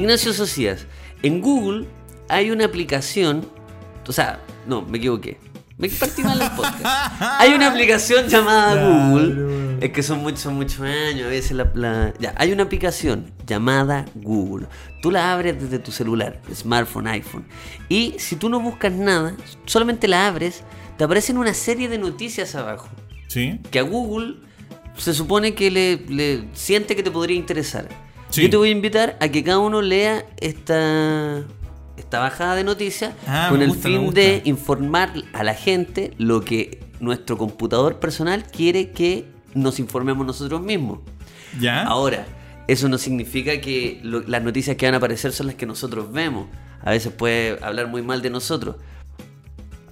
Ignacio Socias, en Google hay una aplicación, o sea, no, me equivoqué. Me partí mal el podcast. Hay una aplicación llamada Google. Es que son muchos, son muchos años. A veces la, la- Ya, hay una aplicación llamada Google. Tú la abres desde tu celular, smartphone, iPhone. Y si tú no buscas nada, solamente la abres, te aparecen una serie de noticias abajo. ¿Sí? Que a Google se supone que le, le siente que te podría interesar. Sí. Yo te voy a invitar a que cada uno lea esta, esta bajada de noticias Ah, con el gusta, fin de informar a la gente lo que nuestro computador personal quiere que nos informemos nosotros mismos. ¿Ya? Ahora, eso no significa que lo- las noticias que van a aparecer son las que nosotros vemos. A veces puede hablar muy mal de nosotros.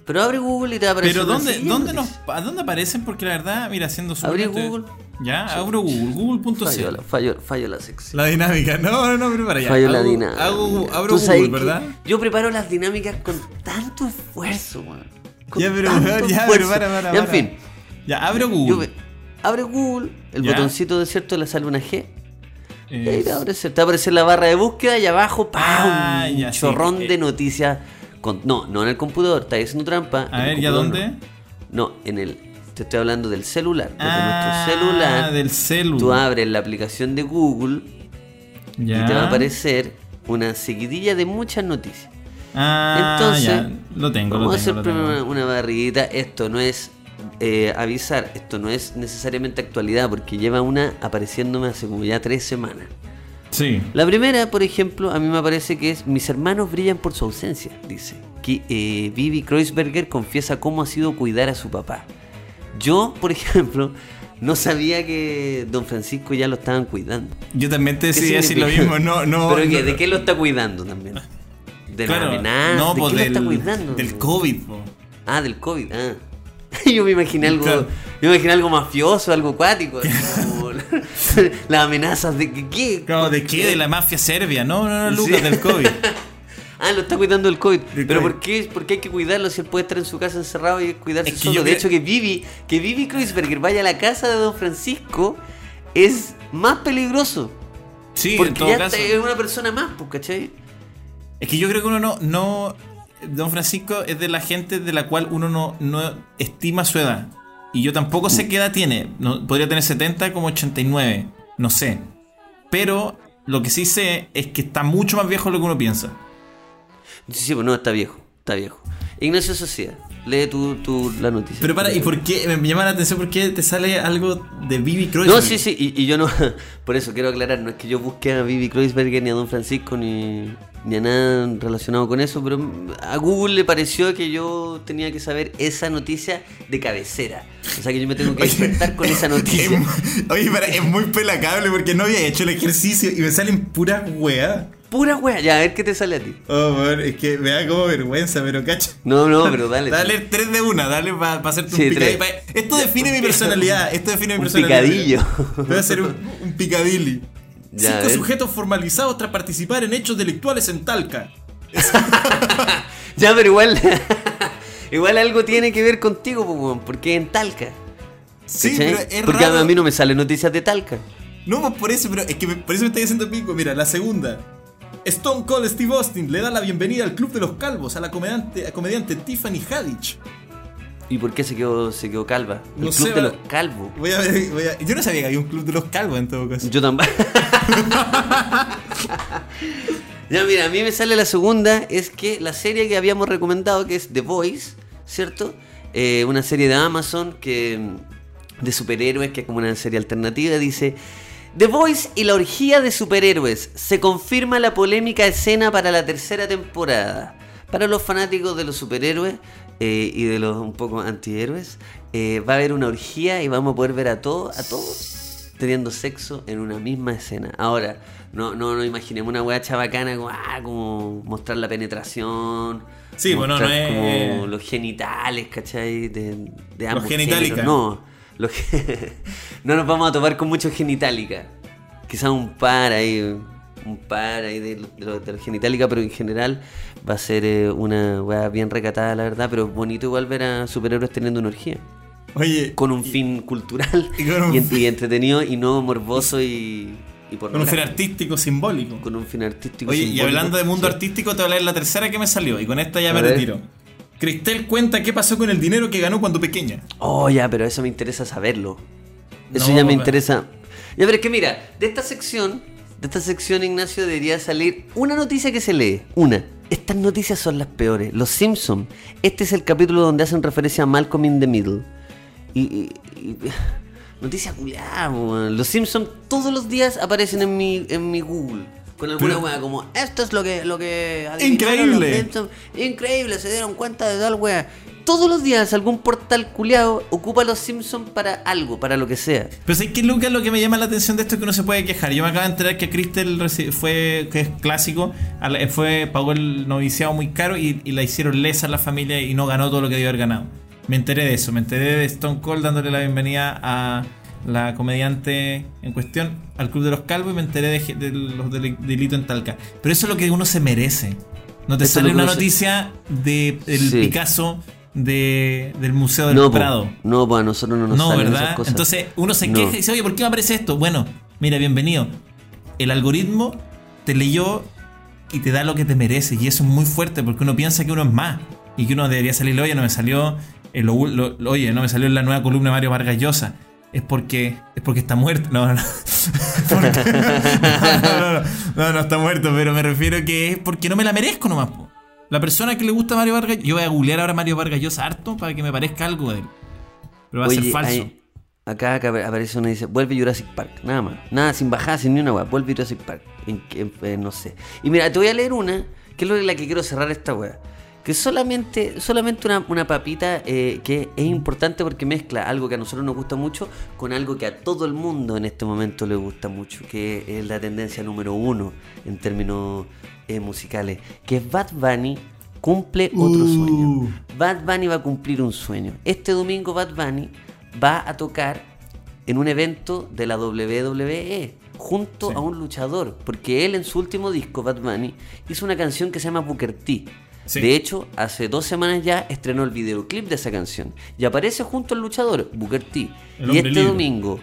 Pero abre Google y te va a aparecer Pero ¿dónde, dónde, nos, noticias. ¿a dónde aparecen? Porque la verdad, mira, haciendo su. Abrí Google. Ya, abro Google, Fallo, google.cl. la- fallo, fallo la sección. La dinámica, no, no, no, pero para allá. Fallo la dinámica. hago- abro Google, ¿verdad? Yo preparo las dinámicas con tanto esfuerzo, weón. Con Ya, pero, tanto ya, pero esfuerzo. para, para, Ya, en fin. Ya, abro Yo Google. me- abre Google, el Ya. botoncito de cierto le sale una G. Y ahí te va a aparecer, te va a aparecer la barra de búsqueda y abajo ¡pam! Ah, un ya, chorrón eh. de noticias. Con, no, no en el computador, está haciendo trampa. A ver, ¿ya computador dónde? No. No, en el. Te estoy hablando del celular. Desde ah, nuestro celular. del celu. Tú abres la aplicación de Google Ya. y te va a aparecer una seguidilla de muchas noticias. Ah, Entonces, ya, lo tengo, Vamos lo a hacer primero una, barridita. Esto no es eh, avisar, esto no es necesariamente actualidad, porque lleva una apareciéndome hace como ya tres semanas. Sí. La primera, por ejemplo, a mí me parece que es Mis hermanos brillan por su ausencia, dice. Que eh, Vivi Kreuzberger confiesa cómo ha sido cuidar a su papá. Yo, por ejemplo, no sabía que don Francisco ya lo estaban cuidando. Yo también te ¿Qué decía decir lo mismo. No, no. ¿Pero no. ¿De qué lo está cuidando también? ¿De Claro, la amenaza? No, ¿De pues qué del, lo está cuidando? del COVID. po. Ah, del COVID, ah. Yo me imaginé algo, Claro. yo me imaginé algo mafioso, algo acuático. así como la- las amenazas de que qué. Claro, ¿de qué? De la mafia serbia. No, no, no, Lucas, Sí. del COVID. Ah, lo está cuidando el COVID. Pero COVID. ¿por qué, ¿por qué hay que cuidarlo si él puede estar en su casa encerrado y cuidarse Es que solo? De hecho, que Vivi, que Vivi Kreuzberger vaya a la casa de Don Francisco es más peligroso. Sí, en porque todo ya caso. es una persona más, pues, ¿cachai? Es que yo creo que uno no, no. Don Francisco es de la gente de la cual uno no, no estima su edad. Y yo tampoco sé qué edad tiene. No, podría tener 70 como 89. No sé. Pero lo que sí sé es que está mucho más viejo de lo que uno piensa. Sí, sí, pues no, está viejo, está viejo. Ignacio Sociedad, lee tu, tu- la noticia. Pero para, ¿y por qué? Me llama la atención por qué te sale algo de Bibi Kreuzberger. No, sí, sí, y, y yo no, por eso quiero aclarar, no es que yo busque a Vivi Kreuzberger ni a Don Francisco ni, ni a nada relacionado con eso, pero a Google le pareció que yo tenía que saber esa noticia de cabecera. O sea que yo me tengo que despertar con esa noticia. es- oye, para, es muy pelacable porque no había hecho el ejercicio y me salen puras weas. Pura wea, ya a ver qué te sale a ti. Oh, es que me da como vergüenza, pero cacha. No, no, pero dale. Dale tres de una, dale para hacerte Sí, un picadillo. pa- Esto define mi personalidad. Esto define mi Un personalidad. picadillo. Voy a hacer un, un picadilly. Ya, Cinco sujetos formalizados tras participar en hechos delictuales en Talca. Ya, pero igual, igual algo tiene que ver contigo, porque en Talca. Sí, ¿cachai? pero es porque raro. a mí no me salen noticias de Talca. No, pues por eso, pero es que me- por eso me está diciendo pico. Mira, la segunda. Stone Cold Steve Austin le da la bienvenida al Club de los Calvos a la comediante, a comediante Tiffany Haddish. ¿Y por qué se quedó, se quedó calva? El No club sé, de los calvos. Voy a voy a- yo no sabía que había un Club de los Calvos en todo caso. Yo tampoco. ya, mira, a mí me sale la segunda, es que la serie que habíamos recomendado, que es The Voice, ¿cierto? Eh, una serie de Amazon que de superhéroes, que es como una serie alternativa, dice... The Voice y la orgía de superhéroes. Se confirma la polémica escena para la tercera temporada. Para los fanáticos de los superhéroes eh, y de los un poco antihéroes, eh, va a haber una orgía y vamos a poder ver a todos, a todos teniendo sexo en una misma escena. Ahora, no, no, no imaginemos una weá chabacana como, ah, como mostrar la penetración. Sí, bueno, no es- Como los genitales, ¿cachai? De, de ambos genitálica. géneros. No, los ge- no nos vamos a topar con mucho genitálica. Quizás un par ahí, un par ahí de, de, genitálica, pero en general va a ser eh, una weá bien recatada, la verdad. Pero es bonito igual ver a superhéroes teniendo una orgía. Oye, Con un fin cultural y un y, fin- y entretenido y no morboso y, y por Con un fin artístico simbólico. Con un fin artístico. Oye, y hablando de mundo Sí. artístico, te voy a de la tercera que me salió. Y con esta ya A me ver. retiro. Cristel cuenta qué pasó con el dinero que ganó cuando pequeña. Oh, ya, pero eso me interesa saberlo. Eso No, ya me pero- interesa. Ya, pero es que mira, de esta sección, de esta sección, Ignacio, debería salir una noticia que se lee. Una. Estas noticias son las peores. Los Simpsons. Este es el capítulo donde hacen referencia a Malcolm in the Middle. Y. y- y- noticia culiada. Los Simpsons todos los días aparecen en mi, en mi Google. Con alguna Pero- weá como, esto es lo que, lo que Increíble. los Simpsons". Increíble, se dieron cuenta de tal weá. Todos los días algún portal culiado ocupa a los Simpsons para algo, para lo que sea. Pero ¿sabes qué, Lucas? Lo que me llama la atención de esto es que uno se puede quejar. Yo me acabo de enterar que reci- fue, que es clásico, la- fue pagó el noviciado muy caro y, y la hicieron lesa a la familia y no ganó todo lo que debió haber ganado. Me enteré de eso, me enteré de Stone Cold dándole la bienvenida a la comediante en cuestión al Club de los Calvos y me enteré de, de los del- delitos en Talca. Pero eso es lo que uno se merece. No te sale una noticia de, del Sí. Picasso de, del Museo del No, po, Prado. no, pues a nosotros no nos No, salen ¿verdad? esas cosas. Entonces uno se No. queja y dice, oye, ¿por qué me aparece esto? Bueno, mira, bienvenido. El algoritmo te leyó y te da lo que te mereces. Y eso es muy fuerte porque uno piensa que uno es más. Y que uno debería salirle, oye, no me salió. eh, lo- lo- lo- oye, no me salió en la nueva columna de Mario Vargas Llosa. Es porque, es porque está muerto. No, no, no. No, no, no, está muerto, pero me refiero que es porque no me la merezco nomás. po. La persona que le gusta Mario Vargas, yo voy a googlear ahora Mario Vargas Llosa harto para que me parezca algo de él. Pero va a ser falso. hay- acá, acá aparece una y dice, vuelve Jurassic Park, nada más. Nada, sin bajar, sin ni una weá, vuelve Jurassic Park. En, en- no sé. Y mira, te voy a leer una, que es lo- la que quiero cerrar esta weá. Que solamente, solamente una, una papita eh, que es importante porque mezcla algo que a nosotros nos gusta mucho con algo que a todo el mundo en este momento le gusta mucho, que es la tendencia número uno en términos eh, musicales, que es Bad Bunny cumple otro Uh. sueño. Bad Bunny va a cumplir un sueño. Este domingo Bad Bunny va a tocar en un evento de la WWE junto Sí. a un luchador, porque él en su último disco, Bad Bunny, hizo una canción que se llama Booker T. Sí. De hecho, hace dos semanas ya estrenó el videoclip de esa canción y aparece junto al luchador, Booker T. El y este libro. domingo,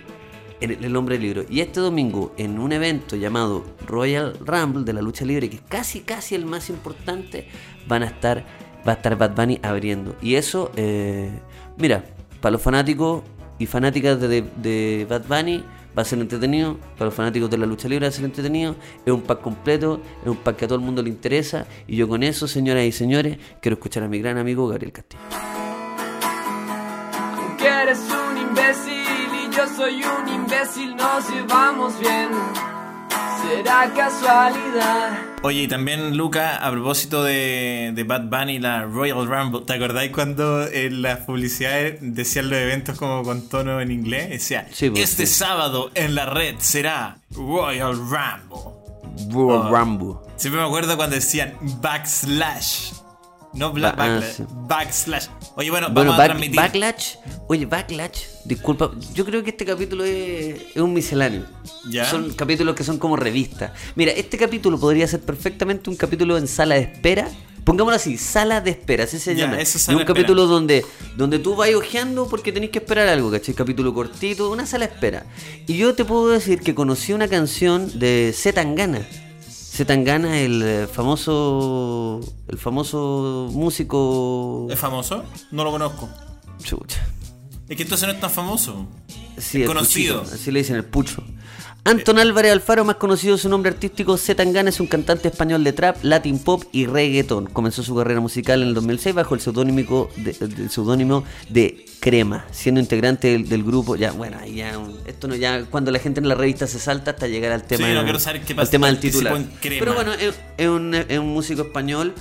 en el, el hombre libro, y este domingo en un evento llamado Royal Rumble de la lucha libre, que es casi casi el más importante, van a estar, va a estar Bad Bunny abriendo. Y eso, eh, mira, para los fanáticos y fanáticas de, de- de Bad Bunny va a ser entretenido, para los fanáticos de la lucha libre va a ser entretenido, es un pack completo, es un pack que a todo el mundo le interesa, y yo con eso, señoras y señores, quiero escuchar a mi gran amigo Gabriel Castillo. Aunque eres un imbécil y yo soy un imbécil, nos llevamos bien. Será casualidad. Oye, y también, Luca, a propósito de, de Bad Bunny, la Royal Rumble, ¿te acordáis cuando en las publicidades decían los eventos como con tono en inglés? Decía, Sí, pues, este sí. sábado en la red será Royal Rumble. Royal Ah. Rumble. Siempre me acuerdo cuando decían backslash. No bla- Ba- ah, backlash, sí. backslash. Oye, bueno, Bueno, vamos a transmitir. Backlash, oye, Backlash, disculpa, yo creo que este capítulo es, es un misceláneo. Ya. Son capítulos que son como revistas. Mira, este capítulo podría ser perfectamente un capítulo en sala de espera. Pongámoslo así, sala de espera, así se llama. es un de espera. capítulo donde, donde tú vas ojeando porque tenés que esperar algo, ¿cachai? Capítulo cortito, una sala de espera. Y yo te puedo decir que conocí una canción de Z Tangana. Z Tangana, el eh, famoso. El famoso músico. ¿Es famoso? No lo conozco. Chucha. Es que entonces no es tan famoso. Sí, Es el conocido. Puchito, así le dicen el pucho. Anton Álvarez Alfaro, más conocido su nombre artístico, Z Tangana, es un cantante español de trap, latin pop y reggaeton. Comenzó su carrera musical en el 2006 bajo el seudónimo de, del seudónimo de Crema, siendo integrante del, del grupo. Ya, bueno, ya, esto no ya cuando la gente en la revista se salta hasta llegar al tema, Sí, no quiero saber qué al tema del titular. Pero bueno, es, es un, es un músico español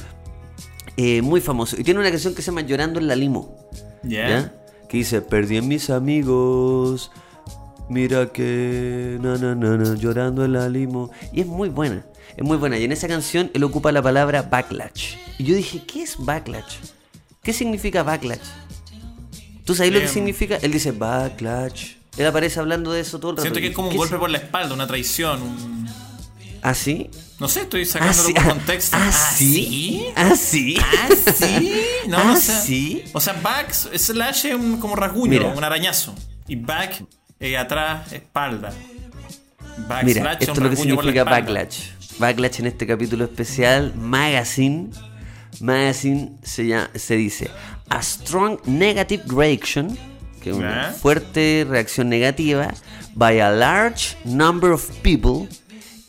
eh, muy famoso y tiene una canción que se llama Llorando en la limo. ¿Ya? Que dice, perdí a mis amigos. Mira que na na na llorando en la limo. Y es muy buena. Es muy buena. Y en esa canción él ocupa la palabra backlash. Y yo dije, ¿qué es backlash? ¿Qué significa backlash? ¿Tú sabes lo que Em. significa? Él dice backlash. Él aparece hablando de eso todo el rato. Siento que es como un ¿Qué golpe por la espalda, una traición, un... ¿Ah, sí? No sé, estoy ¿Ah, sacándolo por Ah, contexto. ¿Ah, sí? sí? ¿Ah, sí? ¿Ah, sí? No, ¿Ah, o sea, sí? O sea, back, slash es un, como rasguño, Mira. un arañazo. Y back, eh, atrás, espalda. Backslash, Mira, esto es lo que significa backlash. Backlash en este capítulo especial, magazine. Magazine se, llama- se dice a strong negative reaction, que es una fuerte reacción negativa, by a large number of people,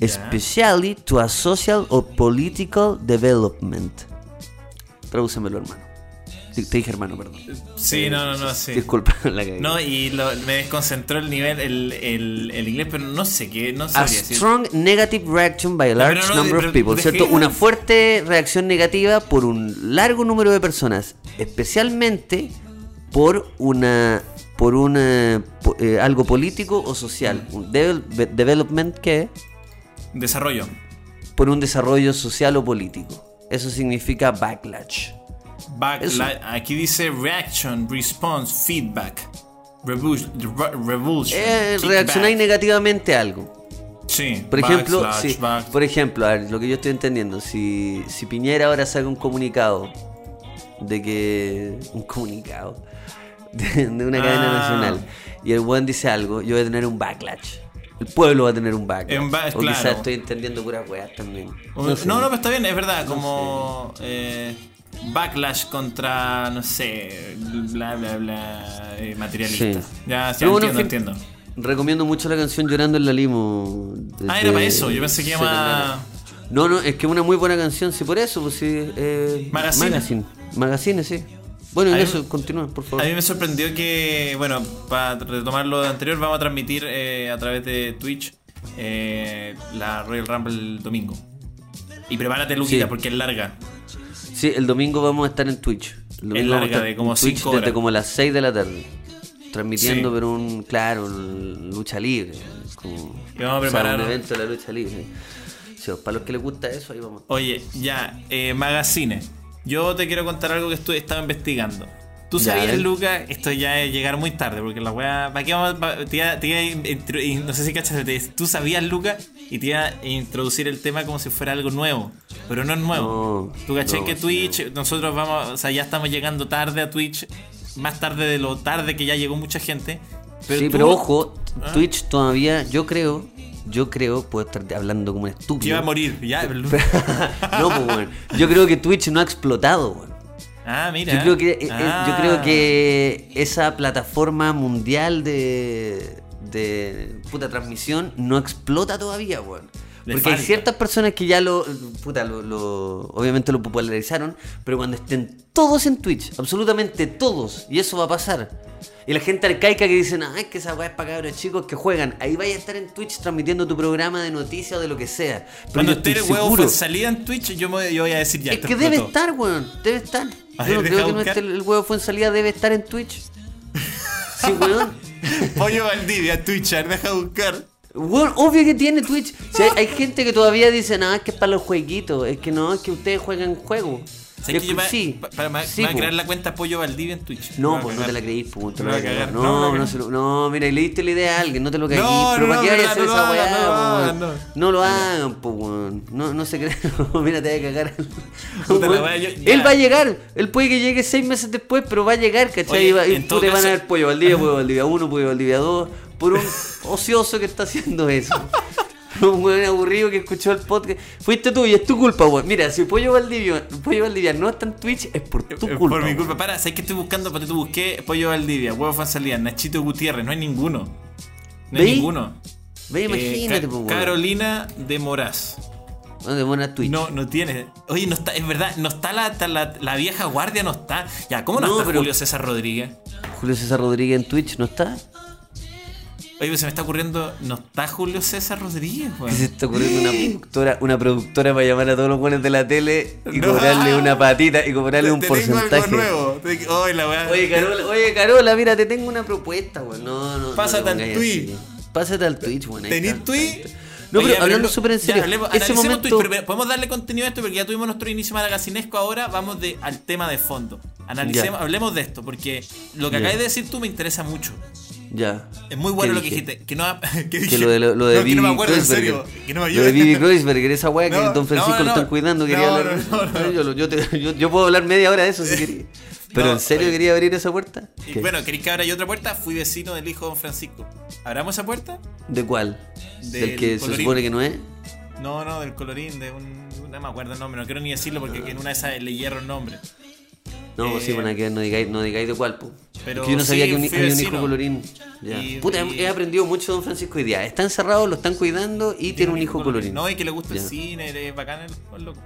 especially to a social or political development. Tradúcemelo, hermano. Te te dije hermano, perdón. Sí, no, no, no, sí. Disculpa la. No, y lo- me desconcentró el nivel, el, el, el inglés, pero no sé qué, no A sabría decir. strong negative reaction by a large no, number of people, dejé- ¿cierto? Una fuerte reacción negativa por un largo número de personas, especialmente por una por po- eh, algo político o social, un development que Desarrollo. por un desarrollo social o político. Eso significa backlash. Backla- aquí dice reaction, response, feedback. Revulsion. revulsion Eh, reaccionáis negativamente a algo. Sí. Por ejemplo, si- back- por ejemplo, a ver, lo que yo estoy entendiendo, si, si Piñera ahora saca un comunicado de que. Un comunicado de, de una cadena Ah. nacional y el buen dice algo, yo voy a tener un backlash. El pueblo va a tener un backlash. Un ba- o quizás estoy entendiendo puras weas también. No, No, sé. no, pero está bien, es verdad, como eh, backlash contra, no sé, bla, bla, bla, eh, materialista. Sí. Ya, sí, Pero bueno, entiendo, entiendo. Recomiendo mucho la canción Llorando en la Limo. Ah, era para eso, yo pensé que iba No, no, es que es una muy buena canción, sí, por eso, pues sí. Eh, Magazine. Magazine. Magazine, sí. Bueno, en A eso, continúa, por A favor. mí me sorprendió que, bueno, para retomar lo anterior, vamos a transmitir eh, a través de Twitch eh, la Royal Rumble el domingo. Y prepárate, Luquita, Sí. porque es larga. Sí, el domingo vamos a estar en Twitch. El domingo vamos a larga, estar de como en Twitch desde como las 6 de la tarde. Transmitiendo, Sí. pero un, claro, lucha libre. Como, Y vamos a o sea, preparar- un evento de la lucha libre. Sí, para los que les gusta eso, ahí vamos. Oye, ya, eh, Magazine. Yo te quiero contar algo que estuve, estaba investigando. Tú Ya, sabías, ver. Luca, esto ya es llegar muy tarde, porque la weá. ¿Para qué vamos? pa- te iba- te iba no sé si cachas, te- tú sabías, Luca, y te iba a introducir el tema como si fuera algo nuevo. Pero no es nuevo. No, tú caché no, que Twitch, nosotros vamos, o sea, ya estamos llegando tarde a Twitch, más tarde de lo tarde que ya llegó mucha gente. Pero sí, tú- pero ojo, ¿Ah? Twitch todavía, yo creo, yo creo, puedo estar hablando como un estúpido. iba a morir, ya. no, pues bueno, yo creo que Twitch no ha explotado, weón. Ah, mira. Yo creo que eh, eh, Ah. yo creo que esa plataforma mundial de de puta transmisión no explota todavía, weón. Porque hay ciertas personas que ya lo puta lo, lo- obviamente lo popularizaron, pero cuando estén todos en Twitch, absolutamente todos, y eso va a pasar. Y la gente arcaica que dice, "Ah, es que esa weá es para cabros chicos que juegan." Ahí vaya a estar en Twitch transmitiendo tu programa de noticias o de lo que sea. Pero Cuando esté el huevo salida en Twitch, yo, me, yo voy a decir ya. es que debe estar, weón. Debe estar. Yo no creo que no buscar. esté, el huevo fue en salida, debe estar en Twitch. Sí, weón. Pollo Valdivia, Twitch, a ver, deja buscar. Weón, obvio que tiene Twitch. Hay, hay gente que todavía dice, no, es que es para los jueguitos. Es que no, es que ustedes juegan juegos. ¿Sabes que yo sí. pa- para, Sí, me voy a crear la cuenta Pollo Valdivia en Twitch. No, pues no te la creís, pues. No, No, se lo- no, mira, y le diste la idea a alguien, no te lo caguís. No, pero no, ¿para qué vayas a no, hacer esa weá, no lo weón? hagan, no. No lo hagan, pues, weón. No, no se crean. mira, te voy a cagar. Él va a llegar. Él puede que llegue seis meses después, pero va a llegar, ¿cachai? Y va- tú te van a ver pollo Valdivia, pollo Valdivia 1, pollo Valdivia 2, por un ocioso que está haciendo eso. Un weón aburrido que escuchó el podcast. Fuiste tú y es tu culpa, weón. Mira, si Pollo Valdivia, Pollo Valdivia no está en Twitch, es por tu culpa. Por mi weón. culpa. Para, ¿sabes qué estoy buscando? Porque tú busqué Pollo Valdivia, Huevo Fansalía, Nachito Gutiérrez. No hay ninguno. No hay ninguno. Ve, Eh, imagínate, Ca- weón. Carolina de Moraz. ¿Dónde pone Twitch? No, no tiene. Oye, no está, es verdad, no está la, la, la vieja guardia, no está. Ya, ¿cómo no, No, está pero- Julio César Rodríguez? Julio César Rodríguez en Twitch, ¿no está? Oye, se me está ocurriendo, no está Julio César Rodríguez, ¿Qué weón. se está ocurriendo una productora, una productora para llamar a todos los buenos de la tele y No. cobrarle una patita y cobrarle un Te tengo porcentaje? algo nuevo. Te- Oye, la weá. Oye, Carola, oye, Carola, mira, te tengo una propuesta, weón. No, no. Pásate no al así. Pásate al Twitch, weón. ahí ¿Tenís está. tweet? No, Oye, pero hablando súper en ya, serio. hablemos- ese analicemos momento. Twitch, pero podemos darle contenido a esto porque ya tuvimos nuestro inicio magasinesco. Ahora vamos de, al tema de fondo. Analicemos, Ya. hablemos de esto porque lo que Ya. acabas de decir tú me interesa mucho. Ya. Es muy bueno ¿Qué lo que dijiste. Que no, que Que dije- lo de, lo, lo de no, que no me acuerdo en serio. Que no me lo de. Bibi Kreuzberger, esa weá que No, Don Francisco lo están cuidando. Quería No, hablar. no, no, no. Yo, yo te- yo- yo puedo hablar media hora de eso si quería. ¿Pero en serio oye. quería abrir esa puerta? Y ¿Qué? bueno, ¿queréis que abra yo otra puerta? Fui vecino del hijo de Don Francisco. ¿Abramos esa puerta? ¿De cuál? Del ¿Del que se supone que no es? No, no, del colorín, de un. No me acuerdo el nombre, no quiero ni decirlo porque en una de esas le hierro el nombre. No, pues sí, Eh, bueno, que no digáis, no digáis de cuál, pues. Pero que yo no sabía sí, que un, un hijo colorín. Ya. Y- Puta, y- he aprendido mucho de Don Francisco hoy día. Está encerrado, lo están cuidando y tiene un hijo colorín. No, y que le gusta Ya. el cine, es bacán el, loco.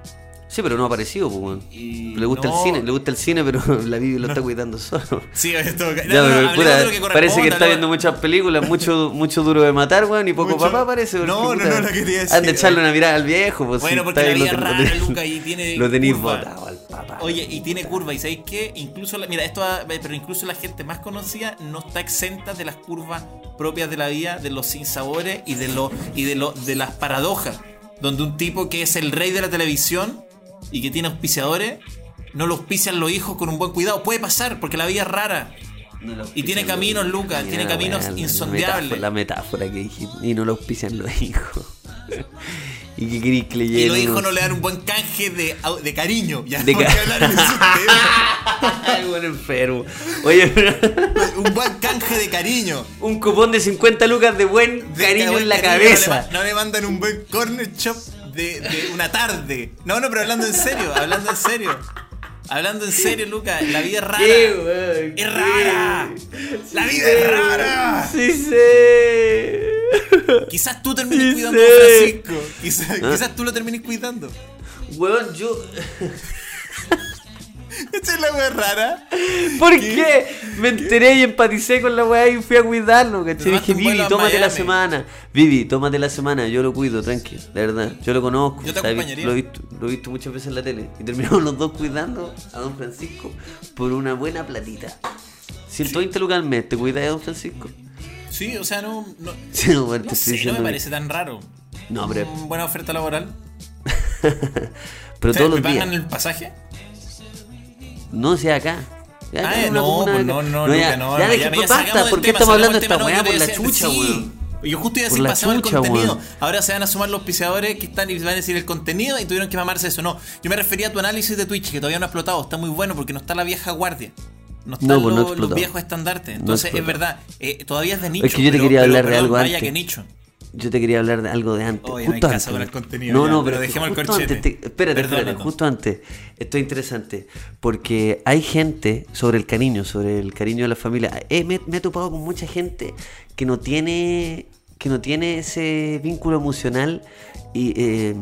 Sí, pero no ha aparecido, pues, Le gusta no- el cine, le gusta el cine, pero la Bibi lo está cuidando solo. Sí, esto. No, Ya, pero, que parece que está viendo muchas películas, mucho, mucho duro de matar, weón, y poco Mucho- papá parece. No, no, no, lo quería decir, Han de echarle una mirada al viejo, pues Bueno, porque la vida rara, tenéis- Luca, y tiene Lo tenéis botado papá. Oye, y tiene curva, y sabéis que incluso, la- mira, esto, va- pero incluso la gente más conocida no está exenta de las curvas propias de la vida, de los sinsabores y de lo, y de lo, de las paradojas, donde un tipo que es el rey de la televisión y que tiene auspiciadores, no lo auspician los hijos con un buen cuidado. Puede pasar, porque la vida es rara. No Y tiene caminos, los- Lucas, tiene caminos la insondeables. metáfora- La metáfora que dijiste. Y no lo auspician los hijos. y que querís que le Y los hijos no le dan un buen canje de, de cariño. Ya De ¿por qué ca- hablar en esos temas? Ay, buen enfermo. Oye, pero un buen canje de cariño. un cupón de 50 lucas de buen De cariño en la cariño, cabeza. No le, no le mandan un buen corner shop de, de una tarde. No, no, pero hablando en serio, hablando en serio. Hablando en serio, Luca, la vida es rara. ¡Es rara! ¡La vida es rara! Sí sé. Quizás tú termines Sí cuidando a. Francisco. Quizás, Ah. quizás tú lo termines cuidando. Weón, yo. Esta es la wea rara. ¿Por qué? Me enteré y empaticé con la weá y fui a cuidarlo, ¿cachai? Te Dije, Vivi, tómate la Miami". semana. Vivi, tómate la semana, yo lo cuido, tranqui, de verdad. Yo lo conozco. Yo te acompañaría. lo, he visto, lo he visto muchas veces en la tele. Y terminamos los dos cuidando a don Francisco por una buena platita. 120 lucas al mes, ¿te cuidas de don Francisco? Sí, o sea, no. No, Sí, no, sé, me parece tan raro. No, pero, Mm, Buena oferta laboral. pero O sea, todos ¿Me los pagan días. el pasaje? No sea acá. Ya, Ah, ya, una no, pues no, no, ya, no, ya, no, ya, pues, ya, basta, ¿por qué estamos hablando de esta weá por la chucha, weón? Yo justo iba a decir pasamos el contenido. Ahora se van a sumar los auspiciadores que están y van a decir el contenido y tuvieron que mamarse eso. No, yo me refería a tu análisis de Twitch que todavía no ha explotado. Está muy bueno porque no está la vieja guardia. No están No, pues, no los, los viejos estandartes. Entonces, es verdad, eh, todavía es de nicho. Es que yo te pero- quería pero- hablar de algo Vaya antes. que nicho. Yo te quería hablar de algo de antes. Oye, me justo encanta antes. con el contenido No, ya, no, pero dejemos el corchete. antes. te- espérate, Perdón, espérate. Justo antes. Esto es interesante. Porque hay gente sobre el cariño, sobre el cariño de la familia. Eh, me, me he topado con mucha gente que no tiene que no tiene ese vínculo emocional y, eh,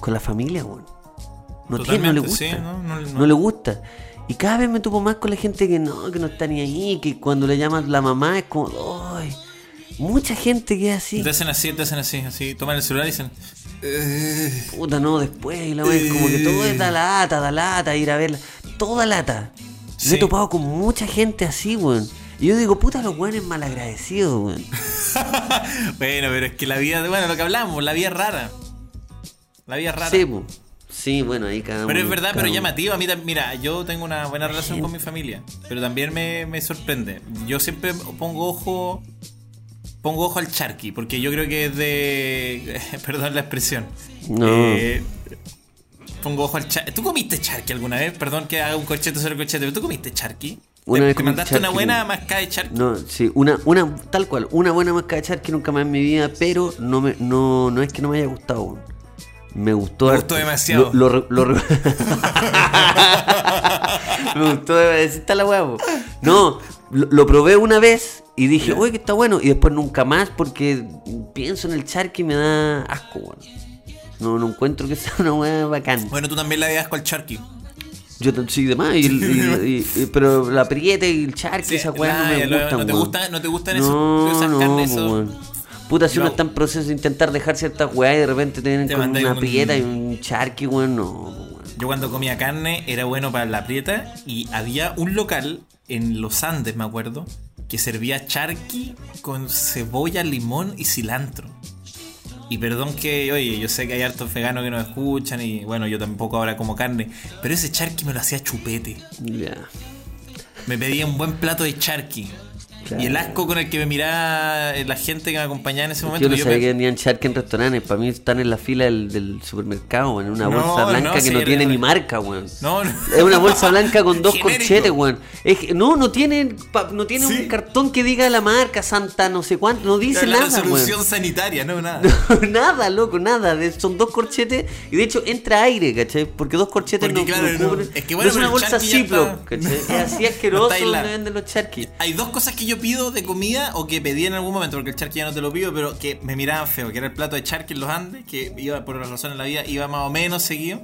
con la familia, weón. No, tiene, no le gusta. sí, no, no- no no. le gusta. Y cada vez me topo más con la gente que no, que no está ni ahí, que cuando le llaman la mamá es como, ¡ay! Mucha gente que es así. Te hacen así, te hacen así, así. Toman el celular y dicen. "Eh". Puta, no, después, y la wea, como que todo es da lata, da lata, ir a verla. Toda lata. Me Sí. he topado con mucha gente así, weón. Y yo digo, puta, los weones malagradecidos, weón. Bueno, pero es que la vida, bueno, lo que hablamos, la vida es rara. La vida es rara. Sí, po. Sí, bueno, ahí cada Pero uno- es verdad, pero uno. llamativo. A mí, mira, yo tengo una buena relación con mi familia, pero también me, me sorprende. Yo siempre pongo ojo, pongo ojo al charqui, porque yo creo que es de, perdón la expresión. No. Eh, pongo ojo al charqui. ¿Tú comiste charqui alguna vez? Perdón que haga un corchete sobre corchete, pero ¿tú comiste charqui? Una ¿Te, vez te mandaste una buena mascada de charqui? No, sí, una, una, tal cual, una buena máscara de charqui nunca más en mi vida, pero no me, no, no es que no me haya gustado. Me gustó. Me gustó demasiado. Lo, lo, lo- me gustó demasiado. Está la huevo. No, lo, probé una vez y dije, uy, que está bueno. Y después nunca más porque pienso en el charqui y me da asco, weón. No, no encuentro que sea una hueá bacán. Bueno, tú también le das asco al charqui. Yo sí, demás, y, y- pero la prieta y el charqui, Sí, esa weá no me gustan, no te gusta- no te gustan esos- no, esas no, carnes, po, esos-. Puta, si uno No. está en proceso de intentar dejar ciertas weas y de repente tienen Te con mandáis una un- prieta y un charqui, weón, no, weón. Yo cuando comía carne era bueno para la prieta y había un local en los Andes, me acuerdo, que servía charqui con cebolla, limón y cilantro. Y perdón que, oye, yo sé que hay hartos veganos que nos escuchan y bueno, yo tampoco ahora como carne, pero ese charqui me lo hacía chupete. Ya. Me pedía un buen plato de charqui. Y el asco con el que me miraba eh, la gente que me acompañaba en ese momento. Yo no yo sabía pe- que vendían charque en restaurantes. Para mí están en la fila del, del supermercado, en una No, bolsa blanca no, que sí, no era- tiene ni marca, weón. No, no. Es una bolsa blanca con dos Genérico. corchetes, weón. Es que- no, no tiene, no tiene Sí. un cartón que diga la marca Santa, no sé cuánto. No dice nada, resolución weón. sanitaria, no, nada. nada, loco, nada. Son dos corchetes y de hecho entra aire, ¿cachai? Porque dos corchetes Porque, no, claro, no. Es que No bueno, es una bolsa Ziploc, ¿cachai? Es así asqueroso donde venden los charquis. Hay dos cosas que yo pido de comida o que pedí en algún momento, porque el charqui ya no te lo pido, pero que me miraban feo, que era el plato de charqui en los Andes, que iba por una razón en la vida, iba más o menos seguido.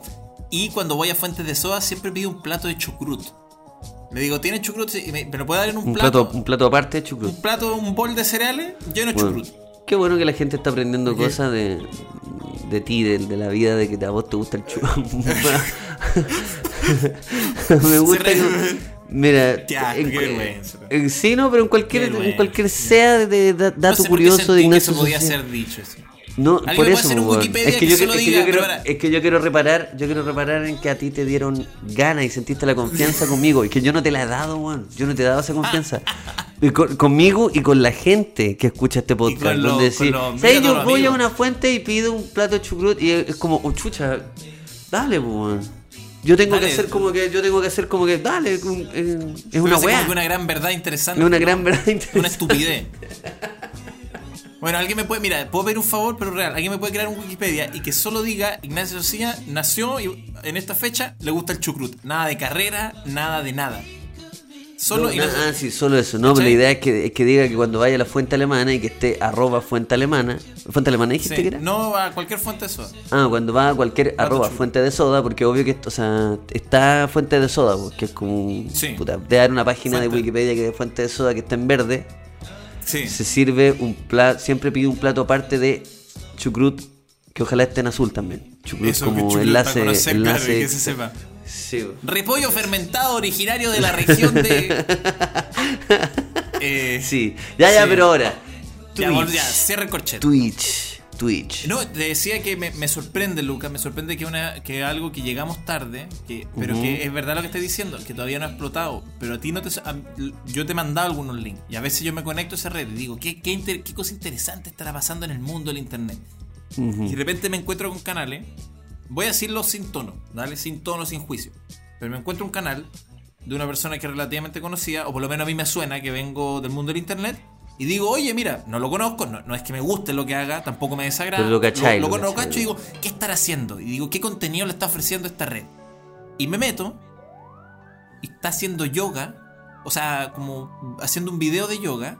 Y cuando voy a Fuentes de Soda siempre pido un plato de chucrut. Le digo, ¿tiene chucrut? Y me, ¿me lo puede dar en un, Un plato? plato, un plato aparte de chucrut. Un plato, un bol de cereales lleno de Bueno, chucrut. qué bueno que la gente está aprendiendo ¿Qué? cosas de, de ti, de, de la vida, de que a vos te gusta el chucrut. Me gusta Mira, en- qué en- sí, no, pero en cualquier, en cualquier sea de, de- dato no sé curioso de Ignacio eso podía Social. ser dicho. eso. No, ¿Alguien por eso, es que, yo, quiero, pero ahora- es que yo quiero reparar, yo quiero reparar en que a ti te dieron ganas y sentiste la confianza conmigo. Y que yo no te la he dado, weón. Yo no te he dado esa confianza. Y con- conmigo y con la gente que escucha este podcast. los- donde decís, mira Yo voy a amigos". una fuente y pido un plato de chucrut y es como, oh, chucha, dale, weón. Yo tengo Dale. que hacer como que, yo tengo que hacer como que, dale, un- eh, es una weá. una gran verdad interesante. Es una gran verdad Una interesante. estupidez. Bueno, alguien me puede, mira, puedo pedir un favor, pero real. Alguien me puede crear un Wikipedia y que solo diga Ignacio Socia nació y en esta fecha le gusta el chucrut. Nada de carrera, nada de nada. Solo No, Ignacio- ah, sí, solo eso. No, pero la idea es que, es que diga que cuando vaya a la fuente alemana y que esté arroba fuente alemana. ¿Fuente alemana dijiste Sí, que era? no a cualquier fuente de soda. Ah, cuando va a cualquier arroba chulo. fuente de soda, porque obvio que, o sea, está fuente de soda, porque es como. un- Sí. Puta, haber una página Fuente. de Wikipedia que es fuente de soda que está en verde. Sí. Se sirve un plato, siempre pide un plato aparte de chucrut, que ojalá esté en azul también. Chucrut Eso como chucrut, enlace. enlace que se sepa. Sí. Repollo fermentado originario de la región de. Eh, sí. Ya, ya, Sí. pero ahora. Twitch. ya, cierra el corchete. Twitch. Twitch. No, te decía que me, me sorprende, Lucas, me sorprende que una que algo que llegamos tarde, que, pero que es verdad lo que estás diciendo, que todavía no ha explotado, pero a ti no te... a- yo te he mandado algunos links y a veces yo me conecto a esa red y digo, ¿qué, qué, inter- qué cosa interesante estará pasando en el mundo del Internet? Y de repente me encuentro con canales, voy a decirlo sin tono, ¿vale? Sin tono, sin juicio, pero me encuentro un canal de una persona que es relativamente conocida, o por lo menos a mí me suena que vengo del mundo del Internet. Y digo, oye, mira, no lo conozco, no, no es que me guste lo que haga, tampoco me desagrada. Pero lo cachai, Lo, lo lo- cacho y digo, ¿qué estará haciendo? Y digo, ¿qué contenido le está ofreciendo esta red? Y me meto y está haciendo yoga, o sea, como haciendo un video de yoga.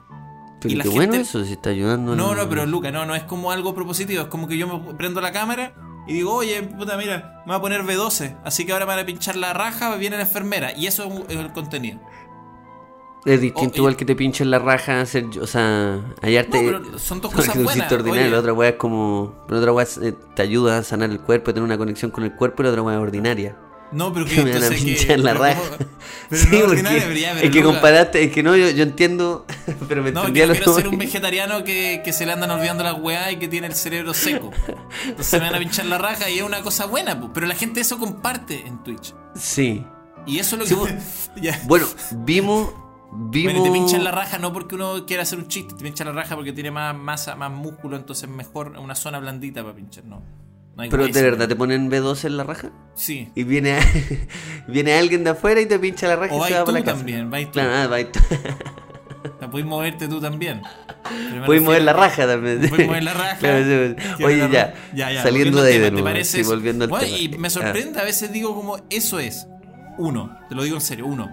Pero y la qué bueno gente- eso, si está ayudando. No, al- no, pero Luca, no, no es como algo propositivo, es como que yo me prendo la cámara y digo, oye, puta, mira, me voy a poner B12, así que ahora me van a pinchar la raja, viene la enfermera, y eso es el contenido. Es distinto Oh, igual y- que te pinchen la raja, hacer, o sea, hallarte. No, son dos cosas buenas. ordinario, la otra weá es como. La otra weá eh, te ayuda a sanar el cuerpo, tener una conexión con el cuerpo, y la otra weá es ordinaria. No, pero que Que me van a pinchar la raja. Pero Sí, no porque ya, pero es que comparaste, es que no, yo, yo entiendo, pero me No, entendía que lo quiero ser un vegetariano que, que se le andan olvidando las weas y que tiene el cerebro seco. Entonces me van a pinchar la raja y es una cosa buena, po. pero la gente eso comparte en Twitch. Sí. Y eso es lo Sí, que. bueno. Ya. Bueno, vimos. Vimos. Bueno, te pinchan la raja no porque uno quiera hacer un chiste, te pinchan la raja porque tiene más masa, más músculo, entonces mejor una zona blandita para pinchar, no. No Pero de verdad, ¿te ponen B12 en la raja? Sí. Y viene, viene alguien de afuera y te pincha la raja O y se va para la casa. también, vais tú. Claro, ah, vais tú. Te puedes moverte tú también. Puedes mover la raja también. Puedes mover la raja. Claro, sí, sí. que Oye, la ya, raja- ya, ya, Saliendo de ahí de ¿te nuevo. parece sí, eso? volviendo al Bueno, tema. Y me sorprende, a veces digo como, eso es. Uno, te lo digo en serio, uno.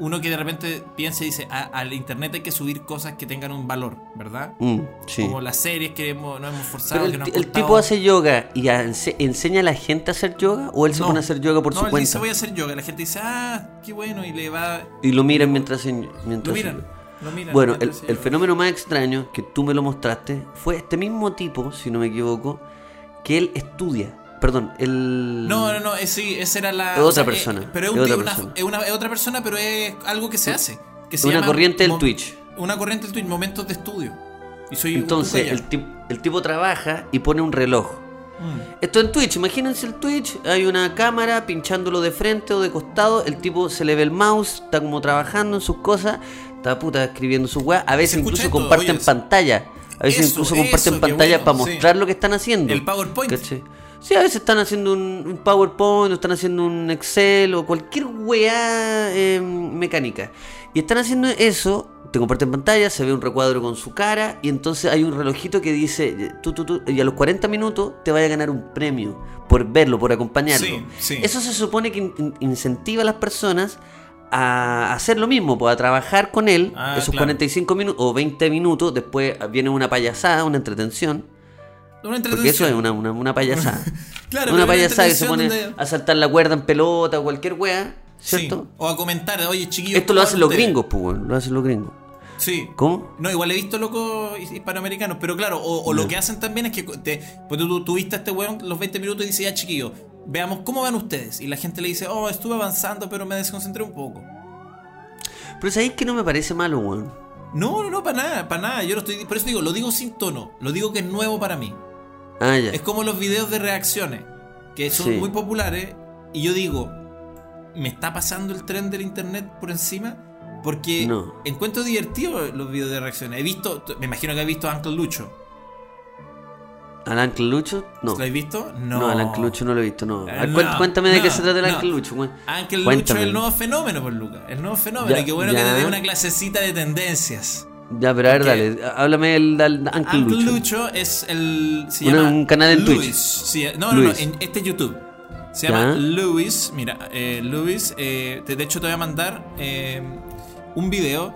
Uno que de repente piensa y dice, "A- al internet hay que subir cosas que tengan un valor, ¿verdad? Mm, sí. Como las series que hemos, nos hemos forzado, Pero que el, nos han el tipo hace yoga y ense- enseña a la gente a hacer yoga o él se No. pone a hacer yoga por no, su él cuenta dice voy a hacer yoga. La gente dice, ah, qué bueno, y le va. y lo miran mientras hacen- Lo mientras miran. Lo miran Bueno, el, mientras el fenómeno más extraño que tú me lo mostraste fue este mismo tipo, si no me equivoco, que él estudia. Perdón, él. No, no, no, es, sí, esa era la. Es otra persona, pero es, un otra una- persona. es una- es otra persona, pero es algo que se hace. Que se Una llama corriente del Twitch. Una corriente del Twitch, momentos de estudio. Y soy un Entonces, el, tip- el tipo trabaja y pone un reloj. Mm. Esto en Twitch, imagínense el Twitch, hay una cámara pinchándolo de frente o de costado, el tipo se le ve el mouse, está como trabajando en sus cosas, está puta escribiendo su weá. A veces incluso esto, comparten oye, pantalla. A veces Eso, incluso comparten eso, pantalla bueno, para sí. mostrar lo que están haciendo. El PowerPoint. ¿Cachai? Sí, a veces están haciendo un, un PowerPoint, o están haciendo un Excel, o cualquier weá eh, mecánica. Y están haciendo eso, te comparten pantalla, se ve un recuadro con su cara, y entonces hay un relojito que dice, tú, tú, tú, y a los 40 minutos te vaya a ganar un premio por verlo, por acompañarlo. Sí, sí. Eso se supone que in- in- incentiva a las personas a hacer lo mismo, pues a trabajar con él Ah, esos claro. 45 minutos o 20 minutos, después viene una payasada, una entretención. Una Porque eso es una, una, una payasada. Claro, una payasada que se pone donde- a saltar la cuerda en pelota o cualquier wea, ¿cierto? Sí. O a comentar, oye, chiquillos. Esto lo ¿cómo hacen los gringos, pues, lo hacen los gringos. Sí. ¿Cómo? No, igual he visto locos hispanoamericanos, pero claro, o, o lo que hacen también es que te, pues tú, tú viste a este weón los 20 minutos y dice, ya chiquillo, veamos cómo van ustedes. Y la gente le dice, oh, estuve avanzando, pero me desconcentré un poco. Pero sabéis que no me parece malo, weón. No, no, no, para nada, para nada. Yo lo estoy, por eso digo, lo digo sin tono, lo digo que es nuevo para mí. Ah, ya. Es como los videos de reacciones, que son Sí. muy populares, y yo digo, ¿me está pasando el tren del internet por encima? Porque No. encuentro divertido los videos de reacciones. He visto, me imagino que has visto a Uncle Lucho. ¿Al Uncle Lucho? No. ¿Lo habéis visto? No. No, al Uncle Lucho no lo he visto, no. Cuéntame de qué se trata el. Uncle Lucho, weón. Uncle Lucho es el nuevo fenómeno, por Lucas. El nuevo fenómeno. Ya, y qué bueno que te dé una clasecita de tendencias. Ya, pero a ver, dale. Háblame del, del Uncle, Uncle Lucho. Lucho es el. Se Una- llama un canal en Luis. Twitch. Sí, no, no, no, en este es YouTube. Se llama Luis. Mira, eh, Luis. eh, de hecho, te voy a mandar eh, un video